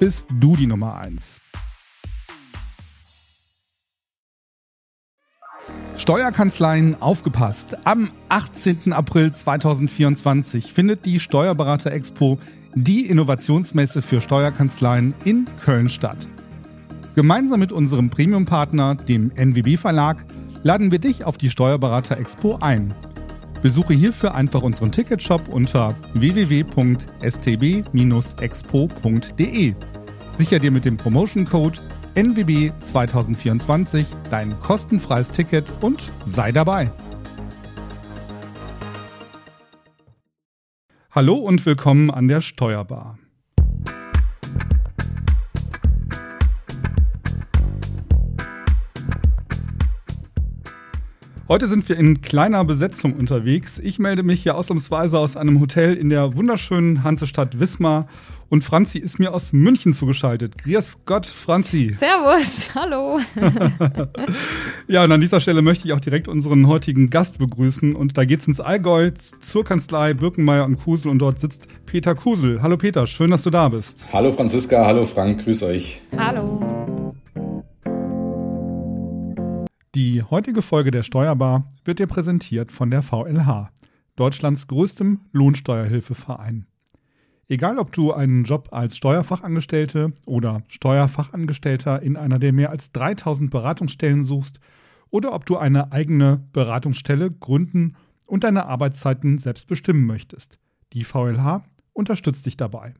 bist du die Nummer 1. Steuerkanzleien aufgepasst. Am 18. April 2024 findet die Steuerberater Expo, die Innovationsmesse für Steuerkanzleien in Köln statt. Gemeinsam mit unserem Premium-Partner, dem NWB Verlag, laden wir dich auf die Steuerberater Expo ein. Besuche hierfür einfach unseren Ticketshop unter www.stb-expo.de. Sicher dir mit dem Promotion Code NWB 2024 dein kostenfreies Ticket und sei dabei. Hallo und willkommen an der Steuerbar. Heute sind wir in kleiner Besetzung unterwegs. Ich melde mich hier ausnahmsweise aus einem Hotel in der wunderschönen Hansestadt Wismar. Und Franzi ist mir aus München zugeschaltet. Grüß Gott, Franzi. Servus, hallo. ja, und an dieser Stelle möchte ich auch direkt unseren heutigen Gast begrüßen. Und da geht's ins Allgäu zur Kanzlei Birkenmeier und Kusel. Und dort sitzt Peter Kusel. Hallo Peter, schön, dass du da bist. Hallo Franziska, hallo Frank, grüß euch. Hallo. Die heutige Folge der Steuerbar wird dir präsentiert von der VLH, Deutschlands größtem Lohnsteuerhilfeverein. Egal, ob du einen Job als Steuerfachangestellte oder Steuerfachangestellter in einer der mehr als 3000 Beratungsstellen suchst oder ob du eine eigene Beratungsstelle gründen und deine Arbeitszeiten selbst bestimmen möchtest. Die VLH unterstützt dich dabei.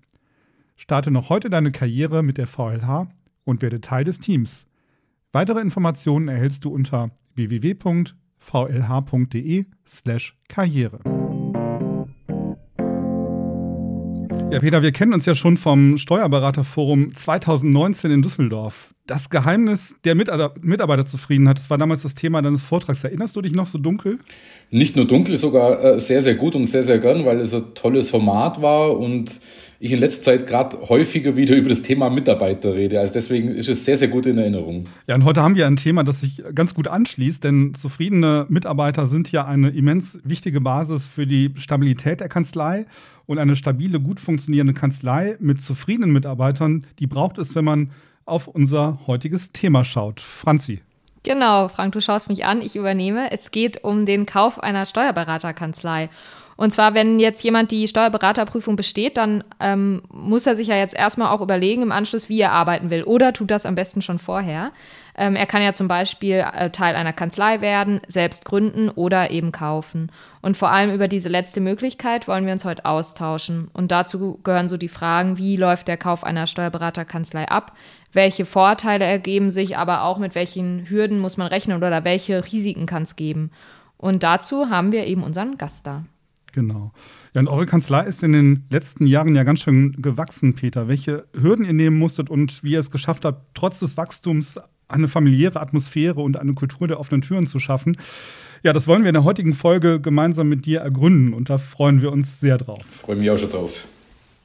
Starte noch heute deine Karriere mit der VLH und werde Teil des Teams. Weitere Informationen erhältst du unter www.vlh.de/karriere. Ja, Peter, wir kennen uns ja schon vom Steuerberaterforum 2019 in Düsseldorf. Das Geheimnis der Mitarbeiterzufriedenheit, das war damals das Thema deines Vortrags. Erinnerst du dich noch so dunkel? Nicht nur dunkel, sogar äh, sehr, sehr gut und sehr, sehr gern, weil es ein tolles Format war und ich in letzter Zeit gerade häufiger wieder über das Thema Mitarbeiter rede. Also deswegen ist es sehr, sehr gut in Erinnerung. Ja, und heute haben wir ein Thema, das sich ganz gut anschließt, denn zufriedene Mitarbeiter sind ja eine immens wichtige Basis für die Stabilität der Kanzlei. Und eine stabile, gut funktionierende Kanzlei mit zufriedenen Mitarbeitern, die braucht es, wenn man auf unser heutiges Thema schaut. Franzi. Genau, Frank, du schaust mich an, ich übernehme. Es geht um den Kauf einer Steuerberaterkanzlei. Und zwar, wenn jetzt jemand die Steuerberaterprüfung besteht, dann ähm, muss er sich ja jetzt erstmal auch überlegen im Anschluss, wie er arbeiten will. Oder tut das am besten schon vorher. Ähm, er kann ja zum Beispiel äh, Teil einer Kanzlei werden, selbst gründen oder eben kaufen. Und vor allem über diese letzte Möglichkeit wollen wir uns heute austauschen. Und dazu gehören so die Fragen, wie läuft der Kauf einer Steuerberaterkanzlei ab? Welche Vorteile ergeben sich, aber auch mit welchen Hürden muss man rechnen oder welche Risiken kann es geben? Und dazu haben wir eben unseren Gast da. Genau. Ja, und eure Kanzlei ist in den letzten Jahren ja ganz schön gewachsen, Peter. Welche Hürden ihr nehmen musstet und wie ihr es geschafft habt, trotz des Wachstums eine familiäre Atmosphäre und eine Kultur der offenen Türen zu schaffen. Ja, das wollen wir in der heutigen Folge gemeinsam mit dir ergründen und da freuen wir uns sehr drauf. Freue mich auch schon drauf.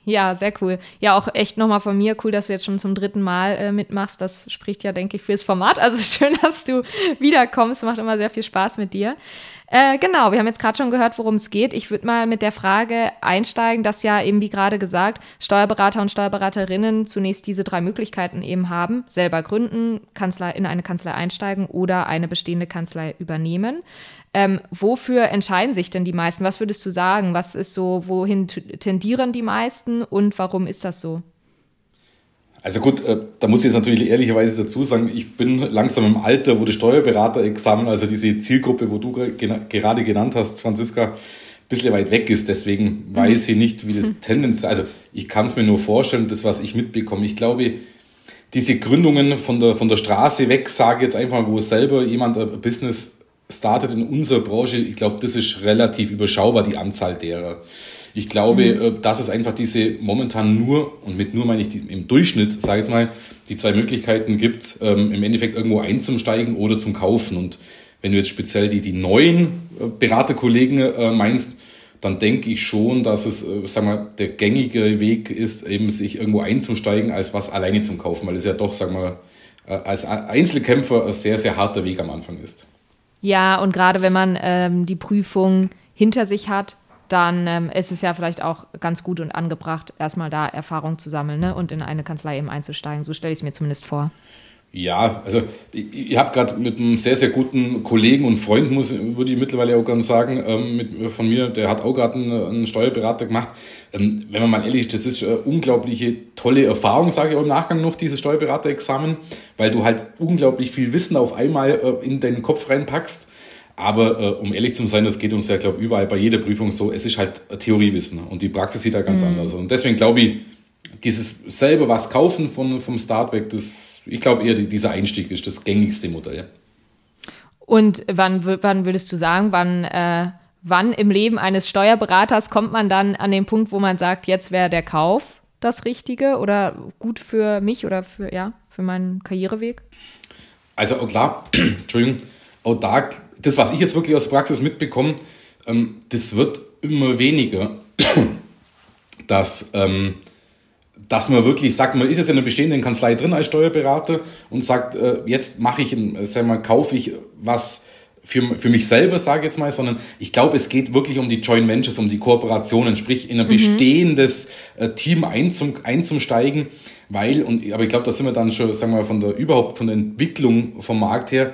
Ja, sehr cool. Ja, auch echt nochmal von mir cool, dass du jetzt schon zum dritten Mal äh, mitmachst. Das spricht ja, denke ich, fürs Format. Also schön, dass du wiederkommst. Macht immer sehr viel Spaß mit dir. Äh, genau, wir haben jetzt gerade schon gehört, worum es geht. Ich würde mal mit der Frage einsteigen, dass ja eben, wie gerade gesagt, Steuerberater und Steuerberaterinnen zunächst diese drei Möglichkeiten eben haben. Selber gründen, Kanzlei, in eine Kanzlei einsteigen oder eine bestehende Kanzlei übernehmen. Ähm, wofür entscheiden sich denn die meisten? Was würdest du sagen? Was ist so, wohin tendieren die meisten und warum ist das so? Also gut, äh, da muss ich jetzt natürlich ehrlicherweise dazu sagen, ich bin langsam im Alter, wo das Steuerberaterexamen, also diese Zielgruppe, wo du gerade genannt hast, Franziska, ein bisschen weit weg ist. Deswegen mhm. weiß ich nicht, wie das mhm. Tendenz, also ich kann es mir nur vorstellen, das, was ich mitbekomme. Ich glaube, diese Gründungen von der, von der Straße weg, sage jetzt einfach, wo selber jemand ein Business startet in unserer Branche, ich glaube, das ist relativ überschaubar, die Anzahl derer. Ich glaube, mhm. Äh, dass es einfach diese momentan nur, und mit nur meine ich die, im Durchschnitt, sage ich jetzt mal, die zwei Möglichkeiten gibt, ähm, im Endeffekt irgendwo einzusteigen oder zum Kaufen. Und wenn du jetzt speziell die, die neuen äh, Beraterkollegen äh, meinst, dann denke ich schon, dass es, äh, sagen wir, der gängige Weg ist, eben sich irgendwo einzusteigen, als was alleine zum Kaufen, weil es ja doch, sagen wir, äh, als Einzelkämpfer ein sehr, sehr harter Weg am Anfang ist. Ja, und gerade wenn man ähm, die Prüfung hinter sich hat, dann ähm, ist es ja vielleicht auch ganz gut und angebracht, erstmal da Erfahrung zu sammeln ne? und in eine Kanzlei eben einzusteigen. So stelle ich es mir zumindest vor. Ja, also ich, ich habe gerade mit einem sehr, sehr guten Kollegen und Freund, muss, würde ich mittlerweile auch ganz sagen, ähm, mit, von mir, der hat auch gerade einen, einen, Steuerberater gemacht. Ähm, wenn man mal ehrlich ist, das ist eine unglaubliche tolle Erfahrung, sage ich auch im Nachgang noch, dieses Steuerberaterexamen, weil du halt unglaublich viel Wissen auf einmal äh, in deinen Kopf reinpackst. Aber äh, um ehrlich zu sein, das geht uns ja, glaube ich, überall bei jeder Prüfung so, es ist halt Theoriewissen und die Praxis sieht da ganz mhm. anders. Und deswegen glaube ich, dieses selber was kaufen von, vom Start weg, das, ich glaube eher, dieser Einstieg ist das gängigste Modell. Und wann, wann würdest du sagen, wann, äh, wann im Leben eines Steuerberaters kommt man dann an den Punkt, wo man sagt, jetzt wäre der Kauf das Richtige oder gut für mich oder für, ja, für meinen Karriereweg? Also auch klar, Entschuldigung, auch da, das, was ich jetzt wirklich aus Praxis mitbekomme, ähm, das wird immer weniger, dass ähm, dass man wirklich sagt, man ist jetzt in einer bestehenden Kanzlei drin als Steuerberater und sagt, äh, jetzt mache ich, sag mal, kaufe ich was für, für mich selber, sage ich jetzt mal, sondern ich glaube, es geht wirklich um die Joint Ventures, um die Kooperationen, sprich in ein mhm. bestehendes äh, Team einzum, einzusteigen, weil, und aber ich glaube, da sind wir dann schon, sagen wir mal, von der überhaupt von der Entwicklung vom Markt her,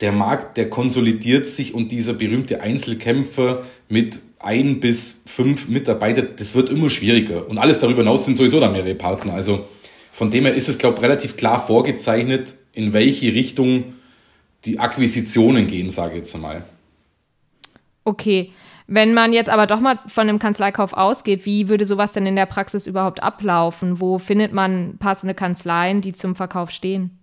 der Markt, der konsolidiert sich und dieser berühmte Einzelkämpfer mit ein bis fünf Mitarbeiter, das wird immer schwieriger. Und alles darüber hinaus sind sowieso dann mehrere Partner. Also von dem her ist es, glaube ich, relativ klar vorgezeichnet, in welche Richtung die Akquisitionen gehen, sage ich jetzt einmal. Okay. Wenn man jetzt aber doch mal von einem Kanzleikauf ausgeht, wie würde sowas denn in der Praxis überhaupt ablaufen? Wo findet man passende Kanzleien, die zum Verkauf stehen?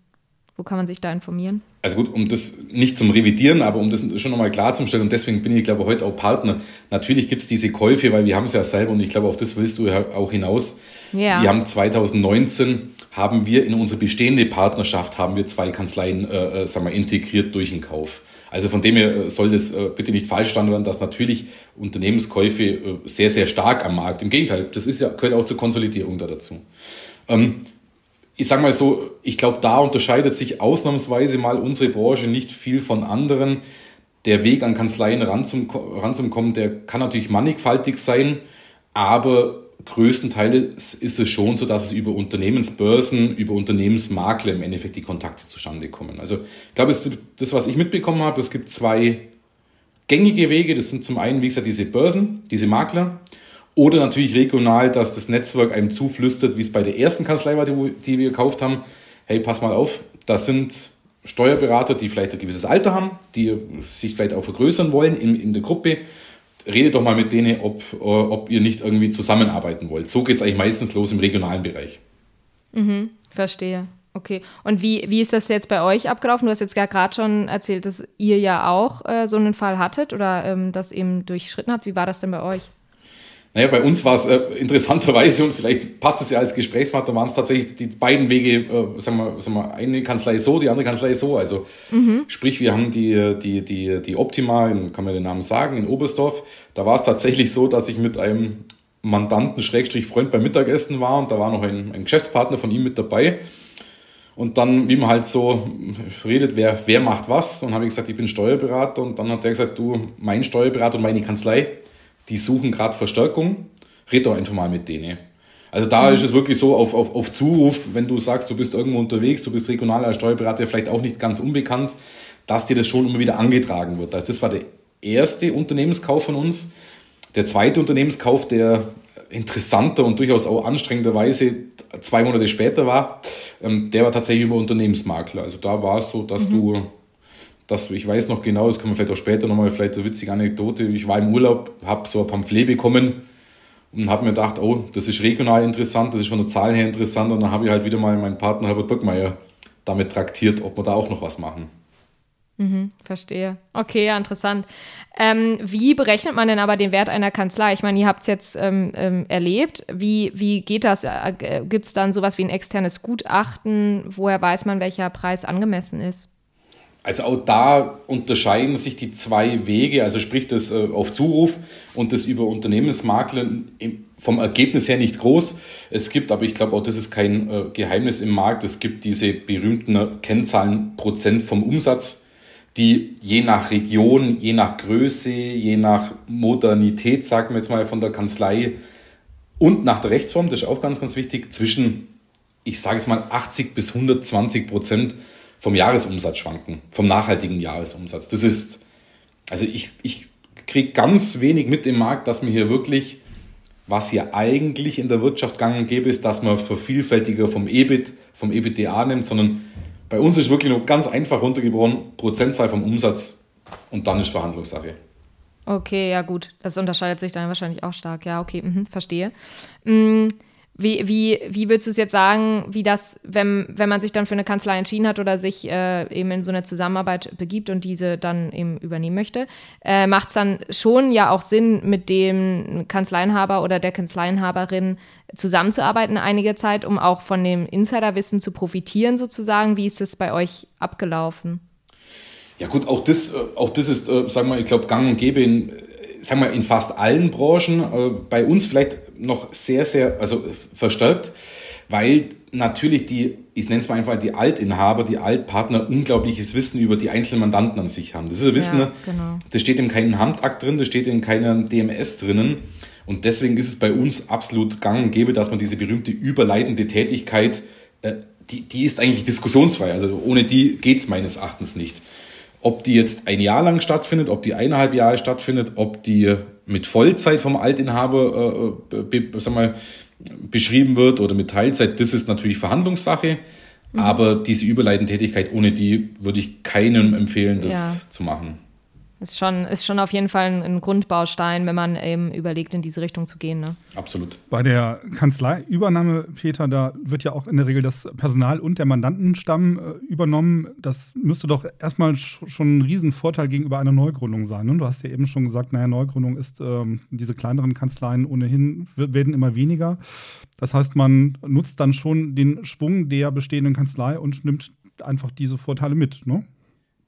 Wo kann man sich da informieren? Also gut, um das nicht zum Revidieren, aber um das schon nochmal klarzustellen, und deswegen bin ich, glaube ich, heute auch Partner. Natürlich gibt es diese Käufe, weil wir haben es ja selber und ich glaube, auf das willst du ja auch hinaus. Ja. Wir haben 2019 haben wir in unsere bestehende Partnerschaft haben wir zwei Kanzleien äh, äh sagen wir, integriert durch den Kauf. Also von dem her äh, soll das äh, bitte nicht falsch verstanden werden, dass natürlich Unternehmenskäufe äh, sehr, sehr stark am Markt. Im Gegenteil, das ist ja, gehört auch zur Konsolidierung da dazu. Ähm, ich sage mal so, ich glaube, da unterscheidet sich ausnahmsweise mal unsere Branche nicht viel von anderen. Der Weg an Kanzleien ranzukommen, der kann natürlich mannigfaltig sein, aber größtenteils ist es schon so, dass es über Unternehmensbörsen, über Unternehmensmakler im Endeffekt die Kontakte zustande kommen. Also ich glaube, das, was ich mitbekommen habe, es gibt zwei gängige Wege. Das sind zum einen, wie gesagt, diese Börsen, diese Makler. Oder natürlich regional, dass das Netzwerk einem zuflüstert, wie es bei der ersten Kanzlei war, die, wir gekauft haben. Hey, pass mal auf, das sind Steuerberater, die vielleicht ein gewisses Alter haben, die sich vielleicht auch vergrößern wollen in, in der Gruppe. Redet doch mal mit denen, ob, äh, ob ihr nicht irgendwie zusammenarbeiten wollt. So geht es eigentlich meistens los im regionalen Bereich. Mhm, verstehe. Okay. Und wie, wie ist das jetzt bei euch abgelaufen? Du hast jetzt ja gerade schon erzählt, dass ihr ja auch äh, so einen Fall hattet oder ähm, das eben durchschritten habt. Wie war das denn bei euch? Naja, bei uns war es äh, interessanterweise und vielleicht passt es ja als Gesprächspartner, waren es tatsächlich die beiden Wege, äh, sagen, wir, sagen wir, eine Kanzlei so, die andere Kanzlei so. Also mhm. sprich, wir haben die, die, die, die Optima, kann man den Namen sagen, in Oberstdorf. Da war es tatsächlich so, dass ich mit einem Mandanten, Schrägstrich Freund beim Mittagessen war und da war noch ein, ein Geschäftspartner von ihm mit dabei. Und dann, wie man halt so redet, wer, wer macht was, und habe ich gesagt, ich bin Steuerberater und dann hat er gesagt, du, mein Steuerberater und meine Kanzlei, die suchen gerade Verstärkung, red doch einfach mal mit denen. Also da mhm. ist es wirklich so auf, auf, auf Zuruf, wenn du sagst, du bist irgendwo unterwegs, du bist regionaler Steuerberater, vielleicht auch nicht ganz unbekannt, dass dir das schon immer wieder angetragen wird. Also das war der erste Unternehmenskauf von uns. Der zweite Unternehmenskauf, der interessanter und durchaus auch anstrengenderweise zwei Monate später war, ähm, der war tatsächlich über Unternehmensmakler. Also da war es so, dass mhm. du dass ich weiß noch genau, das kann man vielleicht auch später nochmal, vielleicht eine witzige Anekdote, ich war im Urlaub, habe so ein Pamphlet bekommen und habe mir gedacht, oh, das ist regional interessant, das ist von der Zahl her interessant und dann habe ich halt wieder mal meinen Partner Herbert Böckmeier damit traktiert, ob wir da auch noch was machen. Mhm, verstehe. Okay, ja, interessant. Ähm, wie berechnet man denn aber den Wert einer Kanzlei? Ich meine, ihr habt es jetzt ähm, ähm, erlebt. Wie, wie geht das? Äh, Gibt es dann sowas wie ein externes Gutachten? Woher weiß man, welcher Preis angemessen ist? Also auch da unterscheiden sich die zwei Wege, also sprich das äh, auf Zuruf und das über Unternehmensmakler vom Ergebnis her nicht groß. Es gibt, aber ich glaube auch, das ist kein äh, Geheimnis im Markt, es gibt diese berühmten Kennzahlen Prozent vom Umsatz die je nach Region, je nach Größe, je nach Modernität, sagen wir jetzt mal von der Kanzlei und nach der Rechtsform, das ist auch ganz, ganz wichtig, zwischen, ich sage es mal, 80 bis 120 Prozent vom Jahresumsatz schwanken, vom nachhaltigen Jahresumsatz. Das ist, also ich, ich kriege ganz wenig mit im Markt, dass man hier wirklich, was hier eigentlich in der Wirtschaft gang und gäbe ist, dass man vervielfältiger vom EBIT, vom EBITDA nimmt, sondern bei uns ist wirklich nur ganz einfach runtergebrochen, Prozentzahl vom Umsatz und dann ist Verhandlungssache. Okay, ja gut. Das unterscheidet sich dann wahrscheinlich auch stark. Ja, okay, mhm, verstehe. Mhm. Wie, wie, wie würdest du es jetzt sagen, wie das, wenn, wenn man sich dann für eine Kanzlei entschieden hat oder sich äh, eben in so eine Zusammenarbeit begibt und diese dann eben übernehmen möchte, äh, macht es dann schon ja auch Sinn, mit dem Kanzleienhaber oder der Kanzleienhaberin zusammenzuarbeiten einige Zeit, um auch von dem Insiderwissen zu profitieren sozusagen? Wie ist es bei euch abgelaufen? Ja gut, auch das, äh, auch das ist, äh, sagen wir, ich glaube, gang und gäbe in sagen wir, in fast allen Branchen, äh, bei uns vielleicht noch sehr, sehr, also verstärkt, weil natürlich die, ich nenne es mal einfach die Altinhaber, die Altpartner unglaubliches Wissen über die einzelnen Mandanten an sich haben. Das ist ein Wissen, ja, genau. das steht in keinem Handakt drin, das steht in keinem DMS drinnen. Und deswegen ist es bei uns absolut gang und gäbe, dass man diese berühmte überleitende Tätigkeit, äh, die, die ist eigentlich diskussionsfrei. Also ohne die geht es meines Erachtens nicht. Ob die jetzt ein Jahr lang stattfindet, ob die eineinhalb Jahre stattfindet, ob die mit Vollzeit vom Altinhaber äh, sag mal, beschrieben wird oder mit Teilzeit, das ist natürlich Verhandlungssache. Mhm. Aber diese überleitende Tätigkeit, ohne die würde ich keinem empfehlen, das ja. zu machen. Ist schon, ist schon auf jeden Fall ein, ein, Grundbaustein, wenn man eben überlegt, in diese Richtung zu gehen. Ne? Absolut. Bei der Kanzleiübernahme, Peter, da wird ja auch in der Regel das Personal und der Mandantenstamm äh, übernommen. Das müsste doch erstmal schon ein Riesenvorteil gegenüber einer Neugründung sein. Ne? Du hast ja eben schon gesagt, naja, Neugründung ist, ähm, diese kleineren Kanzleien ohnehin werden immer weniger. Das heißt, man nutzt dann schon den Schwung der bestehenden Kanzlei und nimmt einfach diese Vorteile mit. Ne?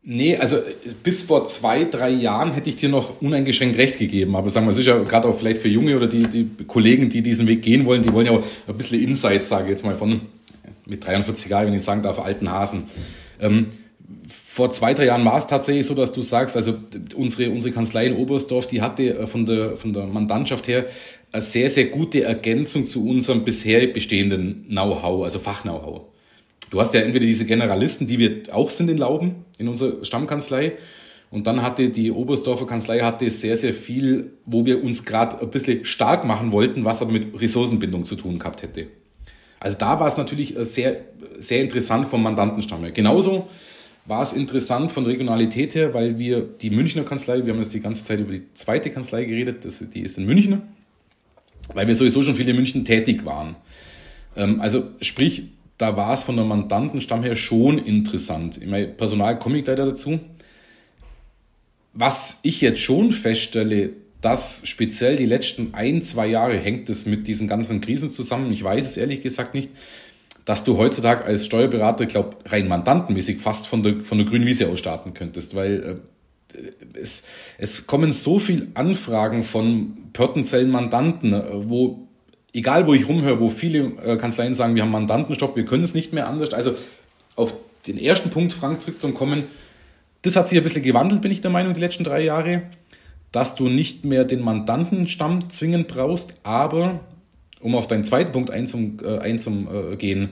Nee, also bis vor zwei, drei Jahren hätte ich dir noch uneingeschränkt recht gegeben. Aber sagen wir sicher, gerade auch vielleicht für Junge oder die, die Kollegen, die diesen Weg gehen wollen, die wollen ja auch ein bisschen Insight, sage ich jetzt mal, von mit 43 Jahren, wenn ich sagen darf, alten Hasen. Ähm, vor zwei, drei Jahren war es tatsächlich so, dass du sagst, also unsere, unsere Kanzlei in Oberstdorf, die hatte äh, von der, von der Mandantschaft her eine sehr, sehr gute Ergänzung zu unserem bisher bestehenden Know-how, also Fach-Know-how. Du hast ja entweder diese Generalisten, die wir auch sind in Lauben, in unserer Stammkanzlei. Und dann hatte die Oberstdorfer Kanzlei hatte sehr, sehr viel, wo wir uns gerade ein bisschen stark machen wollten, was aber mit Ressourcenbindung zu tun gehabt hätte. Also da war es natürlich äh, sehr, sehr interessant vom Mandantenstamm her. Genauso war es interessant von Regionalität her, weil wir die Münchner Kanzlei, wir haben jetzt die ganze Zeit über die zweite Kanzlei geredet, das, die ist in München, weil wir sowieso schon viele in München tätig waren. Ähm, also sprich, da war es von der Mandantenstamm her schon interessant. Ich Personal komme ich leider dazu. Was ich jetzt schon feststelle, dass speziell die letzten ein, zwei Jahre hängt es mit diesen ganzen Krisen zusammen. Ich weiß es ehrlich gesagt nicht, dass du heutzutage als Steuerberater, ich glaube, rein mandantenmäßig fast von der, von der grünen Wiese aus starten könntest, weil äh, es, es kommen so viele Anfragen von potenziellen Mandanten, äh, wo egal wo ich rumhöre, wo viele äh, Kanzleien sagen, wir haben Mandantenstopp, wir können es nicht mehr anders. Also auf den ersten Punkt, Frank, zurückzukommen, das hat sich ein bisschen gewandelt, bin ich der Meinung, die letzten drei Jahre, dass du nicht mehr den Mandantenstamm zwingend brauchst, aber um auf deinen zweiten Punkt einzugehen, äh, einzugehen,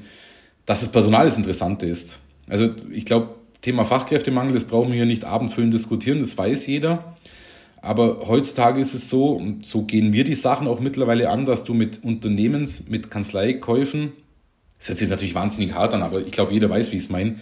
dass das Personal das Interessante ist. Also ich glaube, Thema Fachkräftemangel, das brauchen wir hier nicht abendfüllend diskutieren, das weiß jeder. Aber heutzutage ist es so, und so gehen wir die Sachen auch mittlerweile an, dass du mit Unternehmens-, mit Kanzleikäufen, das hört sich natürlich wahnsinnig hart an, aber ich glaube, jeder weiß, wie ich es meine,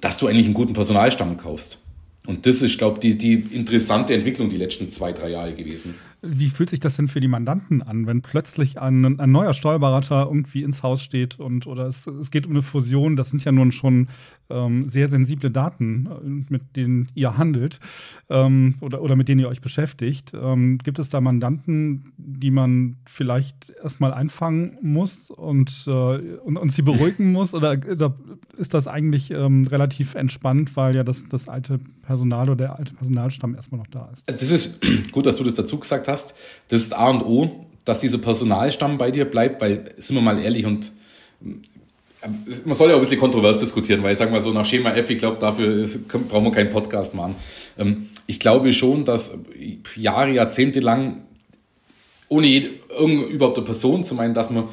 dass du eigentlich einen guten Personalstamm kaufst. Und das ist, glaube ich, die, die interessante Entwicklung die letzten zwei, drei Jahre gewesen. Wie fühlt sich das denn für die Mandanten an, wenn plötzlich ein, ein neuer Steuerberater irgendwie ins Haus steht und oder es, es geht um eine Fusion, das sind ja nun schon ähm, sehr sensible Daten, äh, mit denen ihr handelt ähm, oder, oder mit denen ihr euch beschäftigt. Ähm, gibt es da Mandanten, die man vielleicht erstmal einfangen muss und, äh, und, und, sie beruhigen muss? Oder, oder ist das eigentlich ähm, relativ entspannt, weil ja das, das alte Personal oder der alte Personalstamm erstmal noch da ist? Also das ist gut, dass du das dazu gesagt hast. Das ist A und O, dass dieser Personalstamm bei dir bleibt, weil, sind wir mal ehrlich und man soll ja auch ein bisschen kontrovers diskutieren, weil ich sage mal so nach Schema F, ich glaube, dafür brauchen wir keinen Podcast machen. Ähm, ich glaube schon, dass Jahre, Jahrzehnte lang, ohne jede, überhaupt eine Person zu meinen, dass man,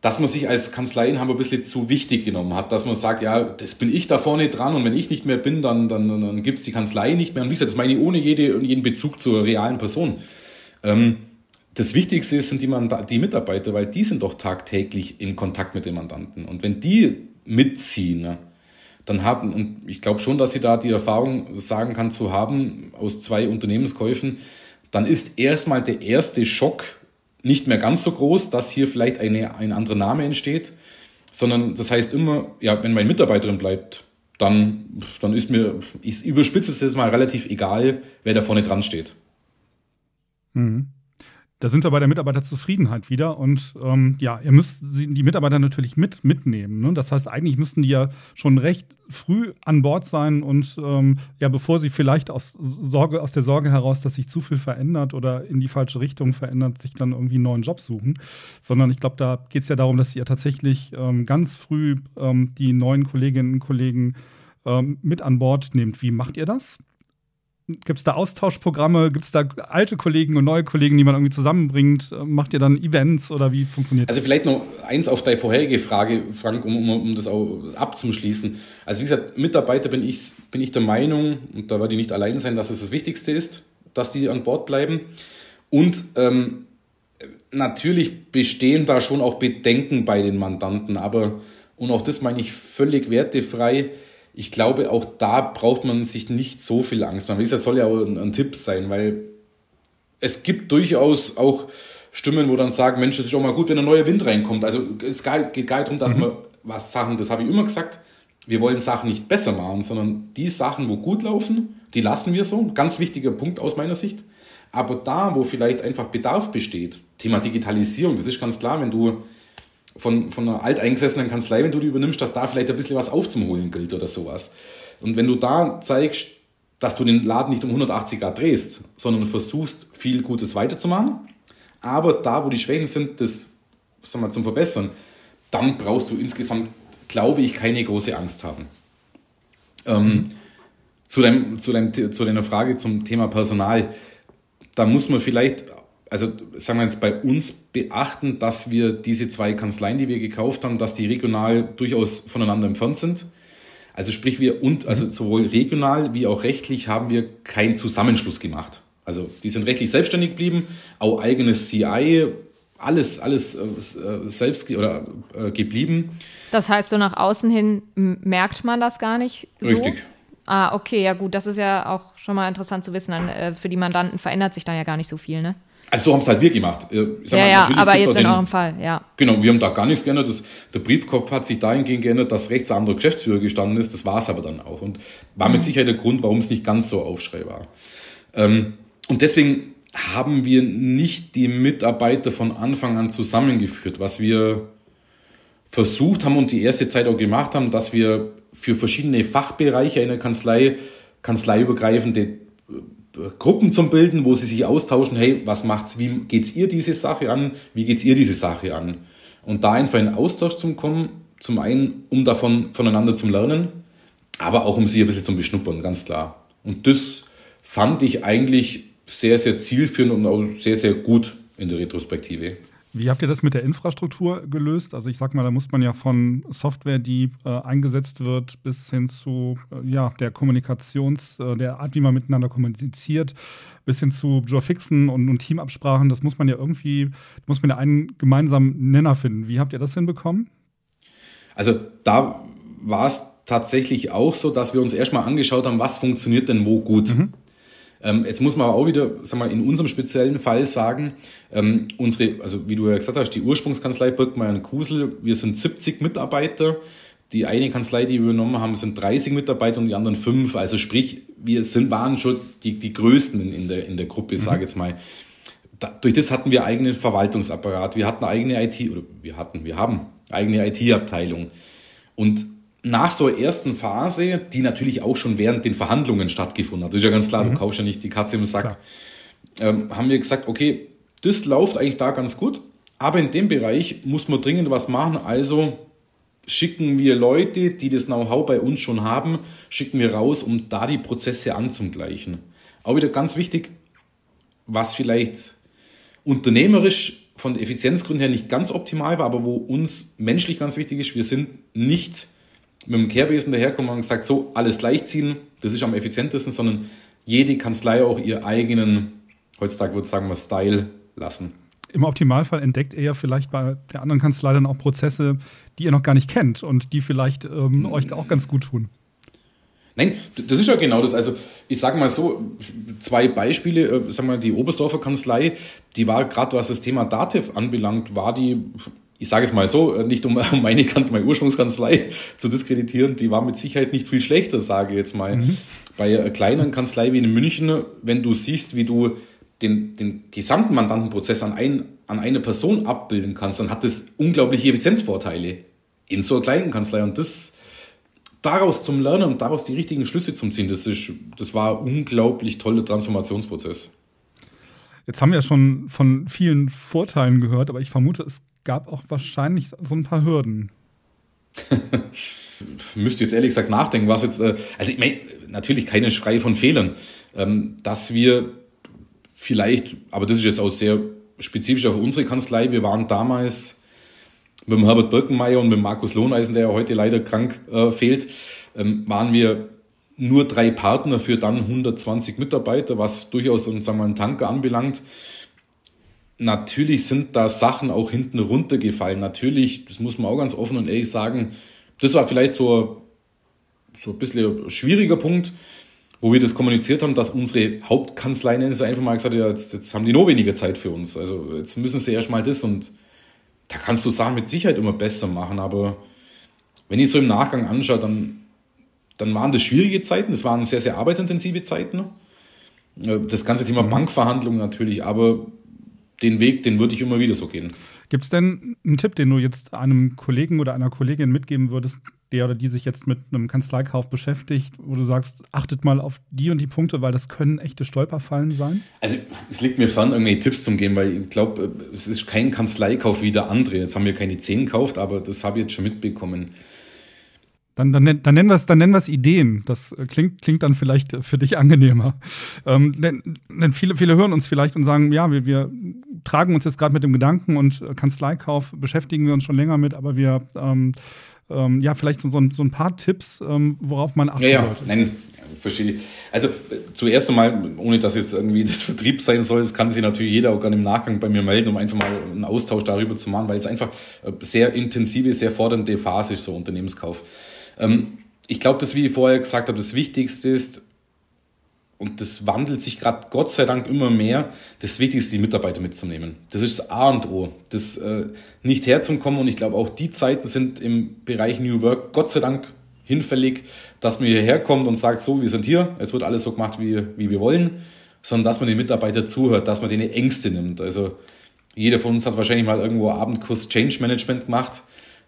dass man sich als Kanzleien haben ein bisschen zu wichtig genommen hat, dass man sagt, ja, das bin ich da vorne dran und wenn ich nicht mehr bin, dann, dann, dann gibt es die Kanzlei nicht mehr. Und wie gesagt, das meine ich ohne jede, jeden Bezug zur realen Person. Ähm, das Wichtigste sind die, die Mitarbeiter, weil die sind doch tagtäglich in Kontakt mit den Mandanten. Und wenn die mitziehen, ne, dann haben, und ich glaube schon, dass sie da die Erfahrung sagen kann zu haben aus zwei Unternehmenskäufen, dann ist erstmal der erste Schock nicht mehr ganz so groß, dass hier vielleicht eine, ein anderer Name entsteht, sondern das heißt immer, ja, wenn mein Mitarbeiterin bleibt, dann, dann ist mir, ich überspitze es jetzt mal relativ egal, wer da vorne dran steht. Mhm. Da sind wir bei der Mitarbeiterzufriedenheit wieder. Und ähm, ja, ihr müsst die Mitarbeiter natürlich mit, mitnehmen. Ne? Das heißt, eigentlich müssten die ja schon recht früh an Bord sein und ähm, ja, bevor sie vielleicht aus Sorge, aus der Sorge heraus, dass sich zu viel verändert oder in die falsche Richtung verändert, sich dann irgendwie einen neuen Job suchen. Sondern ich glaube, da geht es ja darum, dass ihr tatsächlich ähm, ganz früh ähm, die neuen Kolleginnen und Kollegen ähm, mit an Bord nehmt. Wie macht ihr das? Gibt es da Austauschprogramme? Gibt es da alte Kollegen und neue Kollegen, die man irgendwie zusammenbringt? Macht ihr dann Events oder wie funktioniert das? Also vielleicht noch eins auf deine vorherige Frage, Frank, um, um, um das auch abzuschließen. Also wie gesagt, Mitarbeiter bin ich, bin ich der Meinung, und da werde ich nicht allein sein, dass es das Wichtigste ist, dass die an Bord bleiben. Und ähm, natürlich bestehen da schon auch Bedenken bei den Mandanten, aber, und auch das meine ich völlig wertefrei, ich glaube, auch da braucht man sich nicht so viel Angst machen. Das soll ja auch ein, ein Tipp sein, weil es gibt durchaus auch Stimmen, wo dann sagen, Mensch, es ist auch mal gut, wenn ein neuer Wind reinkommt. Also es geht gar darum, dass mhm. man was Sachen, das habe ich immer gesagt, wir wollen Sachen nicht besser machen, sondern die Sachen, wo gut laufen, die lassen wir so. Ganz wichtiger Punkt aus meiner Sicht. Aber da, wo vielleicht einfach Bedarf besteht, Thema Digitalisierung, das ist ganz klar, wenn du von, von einer alteingesessenen Kanzlei, wenn du die übernimmst, dass da vielleicht ein bisschen was aufzuholen gilt oder sowas. Und wenn du da zeigst, dass du den Laden nicht um 180 Grad drehst, sondern versuchst, viel Gutes weiterzumachen, aber da, wo die Schwächen sind, das sagen wir, zum Verbessern, dann brauchst du insgesamt, glaube ich, keine große Angst haben. Ähm, zu, deinem, zu, deinem, zu deiner Frage zum Thema Personal, da muss man vielleicht also sagen wir jetzt bei uns beachten, dass wir diese zwei Kanzleien, die wir gekauft haben, dass die regional durchaus voneinander entfernt sind. Also sprich wir und also mhm. sowohl regional wie auch rechtlich haben wir keinen Zusammenschluss gemacht. Also die sind rechtlich selbstständig geblieben, auch eigenes CI, alles alles äh, äh, selbst oder äh, geblieben. Das heißt, so nach außen hin merkt man das gar nicht so? Richtig. Ah, okay, ja gut, das ist ja auch schon mal interessant zu wissen. Dann, äh, für die Mandanten verändert sich dann ja gar nicht so viel, ne? Also so haben es halt wir gemacht. ja, mal, ja, aber jetzt in eurem Fall, ja. Genau, wir haben da gar nichts geändert. Das, der Briefkopf hat sich dahingehend geändert, dass rechts ein anderer Geschäftsführer gestanden ist. Das war es aber dann auch. Und war mhm. mit Sicherheit der Grund, warum es nicht ganz so Aufschrei war. Ähm, und deswegen haben wir nicht die Mitarbeiter von Anfang an zusammengeführt. Was wir versucht haben und die erste Zeit auch gemacht haben, dass wir für verschiedene Fachbereiche einer Kanzlei, kanzleiübergreifende Gruppen zum Bilden, wo sie sich austauschen, hey, was macht's, wie geht's ihr diese Sache an, wie geht's ihr diese Sache an? Und da einfach in Austausch zu kommen, zum einen, um davon voneinander zu lernen, aber auch um sie ein bisschen zu beschnuppern, ganz klar. Und das fand ich eigentlich sehr, sehr zielführend und auch sehr, sehr gut in der Retrospektive. Wie habt ihr das mit der Infrastruktur gelöst? Also ich sag mal, da muss man ja von Software, die äh, eingesetzt wird, bis hin zu äh, ja, der Kommunikations, äh, der Art, wie man miteinander kommuniziert, bis hin zu Joe-Fixen und, und, Teamabsprachen. Das muss man ja irgendwie, muss man ja einen gemeinsamen Nenner finden. Wie habt ihr das hinbekommen? Also da war es tatsächlich auch so, dass wir uns erstmal angeschaut haben, was funktioniert denn wo gut. Mhm. Ähm, jetzt muss man auch wieder, sag mal, in unserem speziellen Fall sagen, ähm, unsere, also wie du ja gesagt hast, die Ursprungskanzlei Birkmeier Kusel, wir sind 70 Mitarbeiter, Die eine Kanzlei, die wir übernommen haben, sind 30 Mitarbeiter und die anderen fünf. Also sprich, wir sind, waren schon die, die Größten in der, in der Gruppe, mhm. sage jetzt mal. Da, durch das hatten wir eigenen Verwaltungsapparat, wir hatten eigene IT, oder wir hatten, wir haben eigene IT-Abteilung. Und nach so einer ersten Phase, die natürlich auch schon während den Verhandlungen stattgefunden hat, das ist ja ganz klar, mhm. du kaufst ja nicht die Katze im Sack, ähm, haben wir gesagt, okay, das läuft eigentlich da ganz gut, aber in dem Bereich muss man dringend was machen, also schicken wir Leute, die das Know-how bei uns schon haben, schicken wir raus, um da die Prozesse anzugleichen. Auch wieder ganz wichtig, was vielleicht unternehmerisch von Effizienzgründen her nicht ganz optimal war, aber wo uns menschlich ganz wichtig ist, wir sind nicht mit dem Kehrbesen daherkommen und gesagt, so alles gleichziehen, das ist am effizientesten, sondern jede Kanzlei auch ihr eigenen, heutzutage würde ich sagen, mal Style lassen. Im Optimalfall entdeckt ihr ja vielleicht bei der anderen Kanzlei dann auch Prozesse, die ihr noch gar nicht kennt und die vielleicht ähm, euch auch ganz gut tun. Nein, das ist ja genau das. Also ich sage mal so, zwei Beispiele, äh, sagen wir die Oberstdorfer Kanzlei, die war gerade was das Thema Dativ anbelangt, war die, ich sage es mal so, äh, nicht um meine, meine Ursprungskanzlei zu diskreditieren, die war mit Sicherheit nicht viel schlechter, sage ich jetzt mal. Mhm. Bei einer kleinen Kanzlei wie in München, wenn du siehst, wie du den, den gesamten Mandantenprozess an, ein, an eine Person abbilden kannst, dann hat das unglaubliche Effizienzvorteile in so einer kleinen Kanzlei. Und das daraus zum Lernen und daraus die richtigen Schlüsse zum Ziehen, das, ist, das war ein unglaublich toller Transformationsprozess. Jetzt haben wir ja schon von vielen Vorteilen gehört, aber ich vermute, es gab auch wahrscheinlich so ein paar Hürden. Müsste jetzt ehrlich gesagt nachdenken, was jetzt, äh, also ich meine, natürlich keine Schrei von Fehlern, ähm, dass wir vielleicht, aber das ist jetzt auch sehr spezifisch auf unsere Kanzlei, wir waren damals mit dem Herbert Birkenmeier und mit dem Markus Lohneisen, der ja heute leider krank äh, fehlt, ähm, waren wir nur drei Partner für dann 120 Mitarbeiter, was durchaus sagen wir mal, einen Tanker anbelangt. Natürlich sind da Sachen auch hinten runtergefallen. Natürlich, das muss man auch ganz offen und ehrlich sagen, das war vielleicht so, so ein bisschen ein schwieriger Punkt, wo wir das kommuniziert haben, dass unsere Hauptkanzlei einfach mal gesagt hat, ja, jetzt, jetzt haben die noch weniger Zeit für uns. Also jetzt müssen sie erst mal das und da kannst du Sachen mit Sicherheit immer besser machen, aber wenn ich so im Nachgang anschaue, dann, dann waren das schwierige Zeiten, das waren sehr, sehr arbeitsintensive Zeiten. Äh, das ganze Thema mhm. Bankverhandlungen natürlich, aber den Weg, den würde ich immer wieder so gehen. Gibt es denn einen Tipp, den du jetzt einem Kollegen oder einer Kollegin mitgeben würdest, der oder die sich jetzt mit einem Kanzleikauf beschäftigt, wo du sagst, achtet mal auf die und die Punkte, weil das können echte Stolperfallen sein? Also es liegt mir fern, irgendwelche Tipps zu geben, weil ich glaube, es ist kein Kanzleikauf wie der andere. Jetzt haben wir keine zehn gekauft, aber das habe ich jetzt schon mitbekommen. Dann, dann, dann nennen wir es dann nennen Ideen. Das klingt, klingt dann vielleicht für dich angenehmer. Ähm, denn, denn, viele, viele hören uns vielleicht und sagen, ja, wir, wir tragen uns jetzt gerade mit dem Gedanken und Kanzleikauf beschäftigen wir uns schon länger mit, aber wir ähm, ähm, ja, vielleicht so, so, ein, paar Tipps, ähm, worauf man achten ja, ja. sollte. Nein, verstehe. Also äh, zuerst einmal, ohne dass jetzt irgendwie das Vertrieb sein soll, das kann sich natürlich jeder auch gerne im Nachgang bei mir melden, um einfach mal einen Austausch darüber zu machen, weil es einfach äh, sehr intensive, sehr fordernde Phase ist, so Unternehmenskauf. Ähm, ich glaube, dass, wie ich vorher gesagt habe, das Wichtigste ist, und das wandelt sich gerade Gott sei Dank immer mehr, das Wichtigste, die Mitarbeiter mitzunehmen. Das ist das A und O. Das äh, nicht herzukommen und ich glaube auch die Zeiten sind im Bereich New Work Gott sei Dank hinfällig, dass man hierher kommt und sagt, so, wir sind hier, es wird alles so gemacht, wie, wie wir wollen, sondern dass man den Mitarbeiter zuhört, dass man denen Ängste nimmt. Also jeder von uns hat wahrscheinlich mal irgendwo Abendkurs Change Management gemacht.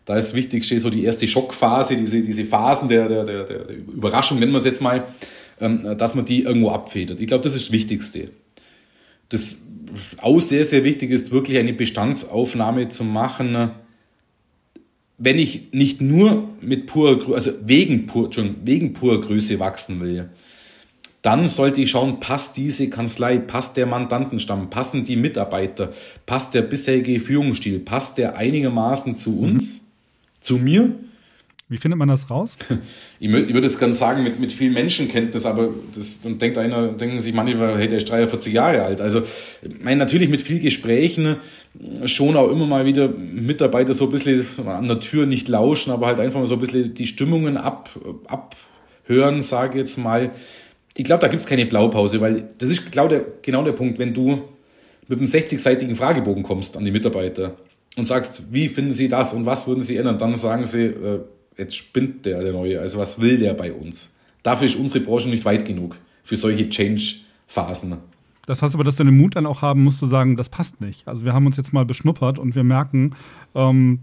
Da ist wichtig, steht so die erste Schockphase, diese, diese Phasen der, der, der, der Überraschung, nennen wir es jetzt mal ähm, dass man die irgendwo abfedert. Ich glaube, das ist das Wichtigste. Das auch sehr, sehr wichtig ist, wirklich eine Bestandsaufnahme zu machen, wenn ich nicht nur mit purer, also wegen, pur, wegen purer Größe wachsen will, dann sollte ich schauen, passt diese Kanzlei, passt der Mandantenstamm, passen die Mitarbeiter, passt der bisherige Führungsstil, passt der einigermaßen zu uns, mhm. Zu mir wie findet man das raus? Ich, würde es ganz sagen, mit, mit viel Menschenkenntnis, aber das dann denkt einer, denken sich manche, hey, der ist 43 Jahre alt. Also, ich meine, natürlich mit viel Gesprächen schon auch immer mal wieder Mitarbeiter so ein bisschen an der Tür nicht lauschen, aber halt einfach mal so ein bisschen die Stimmungen ab, abhören, sage ich jetzt mal. Ich glaube, da gibt es keine Blaupause, weil das ist genau der, genau der Punkt, wenn du mit einem 60-seitigen Fragebogen kommst an die Mitarbeiter und sagst, wie finden sie das und was würden sie ändern, dann sagen sie, äh, jetzt spinnt der, der Neue. Also was will der bei uns? Dafür ist unsere Branche nicht weit genug für solche Change-Phasen. Das heißt aber, dass du den Mut dann auch haben musst zu sagen, das passt nicht. Also wir haben uns jetzt mal beschnuppert und wir merken, ähm,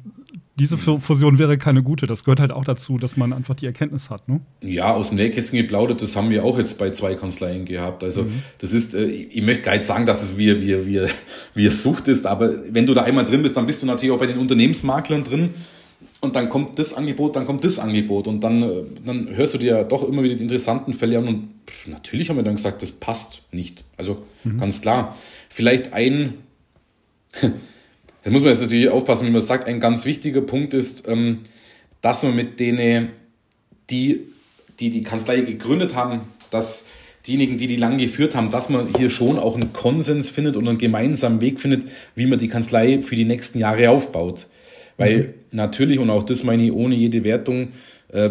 diese Fusion wäre keine gute. Das gehört halt auch dazu, dass man einfach die Erkenntnis hat. Ne? Ja, aus dem Nähkästchen geplaudert, das haben wir auch jetzt bei zwei Kanzleien gehabt. Also mhm. das ist, äh, ich möchte gar nicht sagen, dass es wie, wie, wie, wie Sucht ist, aber wenn du da einmal drin bist, dann bist du natürlich auch bei den Unternehmensmaklern drin und dann kommt das Angebot, dann kommt das Angebot und dann, äh, dann hörst du dir doch immer wieder die interessanten Fälle an und natürlich haben wir dann gesagt, das passt nicht. Also mhm. ganz klar. Vielleicht ein, da muss man jetzt natürlich aufpassen, wie man sagt, ein ganz wichtiger Punkt ist, ähm, dass man mit denen, die die, die Kanzlei gegründet haben, dass diejenigen, die die lang geführt haben, dass man hier schon auch einen Konsens findet und einen gemeinsamen Weg findet, wie man die Kanzlei für die nächsten Jahre aufbaut. Weil mhm. natürlich, und auch das meine ich ohne jede Wertung, äh,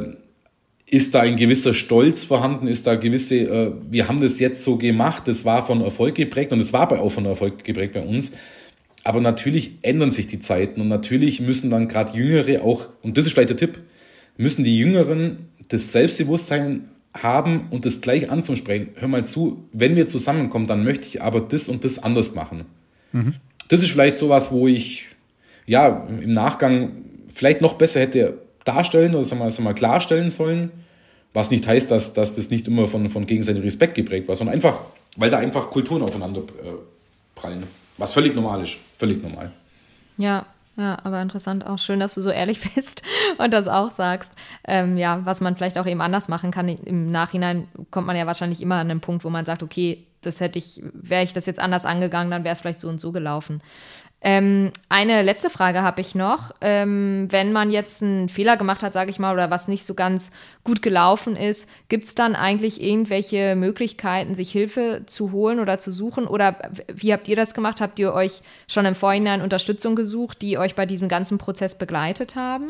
ist da ein gewisser Stolz vorhanden, ist da gewisse, äh, wir haben das jetzt so gemacht, das war von Erfolg geprägt und es war auch von Erfolg geprägt bei uns. Aber natürlich ändern sich die Zeiten und natürlich müssen dann gerade Jüngere auch, und das ist vielleicht der Tipp, müssen die Jüngeren das Selbstbewusstsein haben und das gleich anzusprechen. Hör mal zu, wenn wir zusammenkommen, dann möchte ich aber das und das anders machen. Mhm. Das ist vielleicht sowas, wo ich ja, im Nachgang vielleicht noch besser hätte darstellen oder sagen wir, sagen wir, klarstellen sollen. Was nicht heißt, dass, dass das nicht immer von, von gegenseitigem Respekt geprägt war, sondern einfach, weil da einfach Kulturen aufeinander äh, prallen. Was völlig normal ist. Völlig normal. Ja, ja, aber interessant auch. Schön, dass du so ehrlich bist und das auch sagst. Ähm, ja, was man vielleicht auch eben anders machen kann. Im Nachhinein kommt man ja wahrscheinlich immer an einen Punkt, wo man sagt, okay, das hätte ich, wäre ich das jetzt anders angegangen, dann wäre es vielleicht so und so gelaufen. Ähm, eine letzte Frage habe ich noch. Ähm, wenn man jetzt einen Fehler gemacht hat, sage ich mal, oder was nicht so ganz gut gelaufen ist, gibt es dann eigentlich irgendwelche Möglichkeiten, sich Hilfe zu holen oder zu suchen? Oder wie habt ihr das gemacht? Habt ihr euch schon im Vorhinein Unterstützung gesucht, die euch bei diesem ganzen Prozess begleitet haben?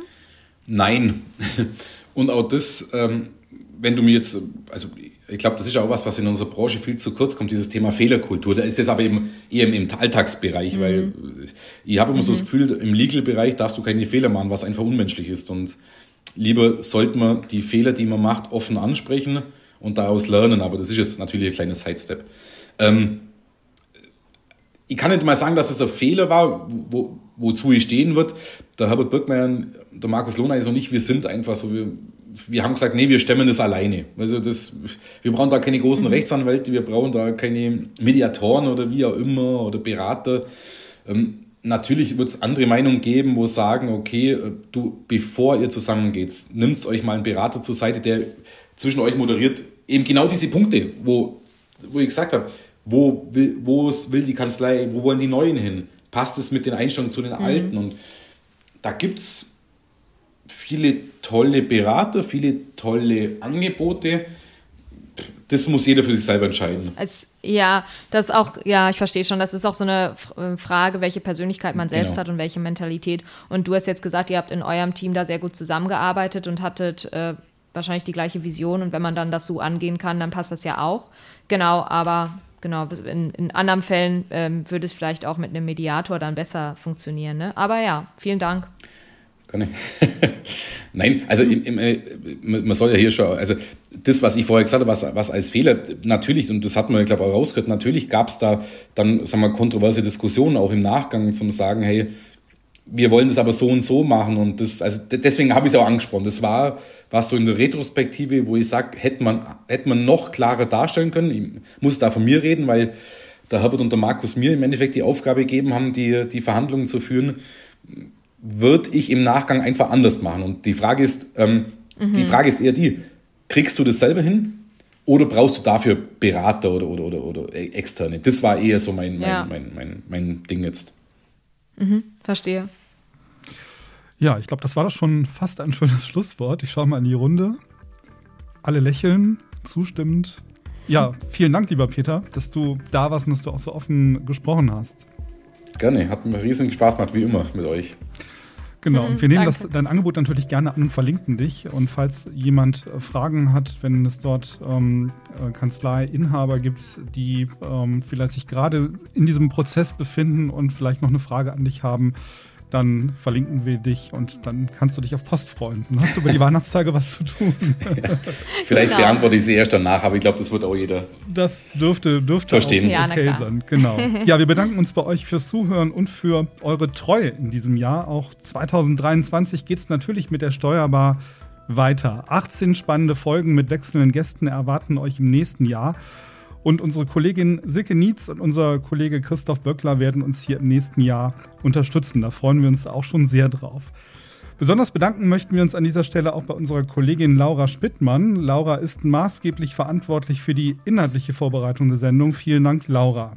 Nein. Und auch das, ähm, wenn du mir jetzt, also ich glaube, das ist auch was, was in unserer Branche viel zu kurz kommt, dieses Thema Fehlerkultur. Da ist es aber eben eher im Alltagsbereich, mhm. weil ich habe immer mhm. so das mhm. Gefühl, im Legal-Bereich darfst du keine Fehler machen, was einfach unmenschlich ist. Und lieber sollte man die Fehler, die man macht, offen ansprechen und daraus lernen. Aber das ist jetzt natürlich ein kleiner Sidestep. Ähm, ich kann nicht mal sagen, dass es ein Fehler war, wo, wozu ich stehen wird. Der Herbert Birkmeier, der Markus Lohner ist und ich, wir sind einfach so, wir, wir haben gesagt, nee, wir stemmen das alleine. Also das, wir brauchen da keine großen mhm. Rechtsanwälte, wir brauchen da keine Mediatoren oder wie auch immer oder Berater. Ähm, natürlich wird es andere Meinungen geben, wo sagen, okay, äh, du, bevor ihr zusammengeht, nimmt euch mal einen Berater zur Seite, der zwischen euch moderiert, eben genau diese Punkte, wo, wo ich gesagt habe, wo will, wo will die Kanzlei, wo wollen die Neuen hin? Passt es mit den Einstellungen zu den mhm. Alten? Und da gibt es viele tolle Berater, viele tolle Angebote. Das muss jeder für sich selber entscheiden. Als, ja, das ist auch, ja, ich verstehe schon, das ist auch so eine äh, Frage, welche Persönlichkeit man selbst genau. hat und welche Mentalität. Und du hast jetzt gesagt, ihr habt in eurem Team da sehr gut zusammengearbeitet und hattet äh, wahrscheinlich die gleiche Vision. Und wenn man dann das so angehen kann, dann passt das ja auch. Genau, aber genau, in, in anderen Fällen ähm, würde es vielleicht auch mit einem Mediator dann besser funktionieren. Ne? Aber ja, vielen Dank. Kann ich? Nein, also im, im, äh, man soll ja hier schon, also das, was ich vorher gesagt habe, was, was als Fehler, natürlich, und das hat man, glaube ich, auch rausgehört, natürlich gab es da dann, sagen wir, kontroverse Diskussionen auch im Nachgang zum sagen, hey, wir wollen das aber so und so machen und das, also deswegen habe ich es auch angesprochen. Das war was so in der Retrospektive, wo ich sage, hätte man, hätte man noch klarer darstellen können. Ich muss da von mir reden, weil der Herbert und der Markus mir im Endeffekt die Aufgabe gegeben haben, die, die Verhandlungen zu führen würde ich im Nachgang einfach anders machen. Und die Frage ist, ähm, mhm. die Frage ist eher die, kriegst du das selber hin? Oder brauchst du dafür Berater oder, oder, oder, oder externe? Das war eher so mein, mein, ja. mein, mein, mein, Ding jetzt. Mhm, verstehe. Ja, ich glaube, das war doch schon fast ein schönes Schlusswort. Ich schaue mal in die Runde. Alle lächeln, zustimmend. Ja, vielen Dank, lieber Peter, dass du da warst und dass du auch so offen gesprochen hast. Gerne, hat mir riesigen Spaß gemacht, wie immer, mit euch. Genau, und wir nehmen das, dein Angebot natürlich gerne an und verlinken dich. Und falls jemand äh, Fragen hat, wenn es dort ähm, äh, Kanzleiinhaber gibt, die ähm, vielleicht sich gerade in diesem Prozess befinden und vielleicht noch eine Frage an dich haben, dann verlinken wir dich und dann kannst du dich auf Post freuen. Dann hast du über die Weihnachtstage was zu tun. Ja. Vielleicht genau. beantworte ich sie erst danach, aber ich glaube, das wird auch jeder. Das dürfte, dürfte verstehen. Auch okay ja, sein. Genau. Ja, wir bedanken uns bei euch fürs Zuhören und für eure Treue in diesem Jahr. Auch 2023 geht es natürlich mit der Steuerbar weiter. 18 spannende Folgen mit wechselnden Gästen erwarten euch im nächsten Jahr. Und unsere Kollegin Silke Nietz und unser Kollege Christoph Böckler werden uns hier im nächsten Jahr unterstützen. Da freuen wir uns auch schon sehr drauf. Besonders bedanken möchten wir uns an dieser Stelle auch bei unserer Kollegin Laura Spittmann. Laura ist maßgeblich verantwortlich für die inhaltliche Vorbereitung der Sendung. Vielen Dank, Laura.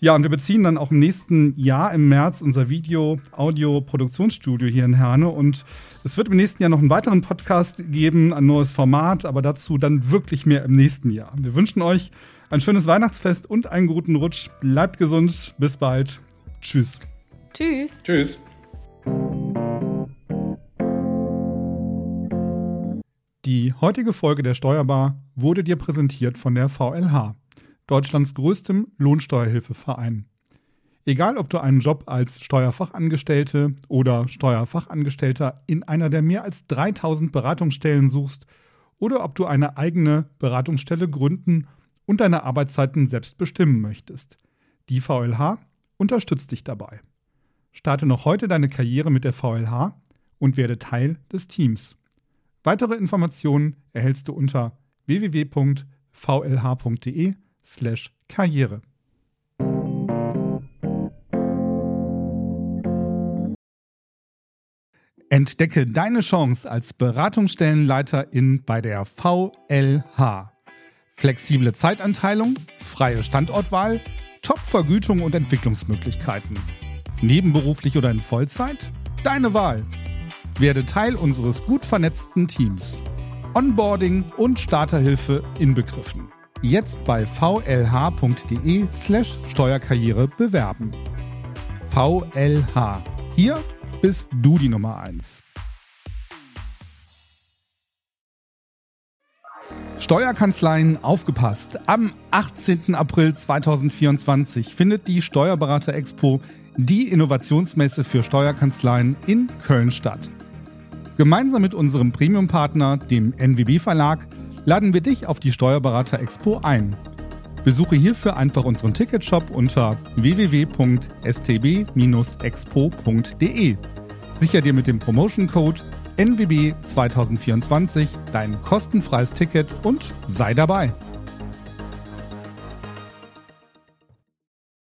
Ja, und wir beziehen dann auch im nächsten Jahr im März unser Video-Audio-Produktionsstudio hier in Herne. Und es wird im nächsten Jahr noch einen weiteren Podcast geben, ein neues Format, aber dazu dann wirklich mehr im nächsten Jahr. Wir wünschen euch ein schönes Weihnachtsfest und einen guten Rutsch. Bleibt gesund. Bis bald. Tschüss. Tschüss. Tschüss. Die heutige Folge der Steuerbar wurde dir präsentiert von der VLH. Deutschlands größtem Lohnsteuerhilfeverein. Egal, ob du einen Job als Steuerfachangestellte oder Steuerfachangestellter in einer der mehr als 3000 Beratungsstellen suchst oder ob du eine eigene Beratungsstelle gründen und deine Arbeitszeiten selbst bestimmen möchtest. Die VLH unterstützt dich dabei. Starte noch heute deine Karriere mit der VLH und werde Teil des Teams. Weitere Informationen erhältst du unter www.vlh.de slash Karriere. Entdecke deine Chance als Beratungsstellenleiterin bei der VLH. Flexible Zeitanteilung, freie Standortwahl, Top-Vergütung und Entwicklungsmöglichkeiten. Nebenberuflich oder in Vollzeit? Deine Wahl. Werde Teil unseres gut vernetzten Teams. Onboarding und Starterhilfe inbegriffen. Jetzt bei vlh.de slash Steuerkarriere bewerben. VLH. Hier bist du die Nummer 1. Steuerkanzleien aufgepasst. Am 18. April 2024 findet die Steuerberater Expo, die Innovationsmesse für Steuerkanzleien in Köln statt. Gemeinsam mit unserem Premium-Partner, dem NWB Verlag, laden wir dich auf die Steuerberater Expo ein. Besuche hierfür einfach unseren Ticketshop unter www.stb-expo.de. Sicher dir mit dem Promotion Code NWB 2024 dein kostenfreies Ticket und sei dabei.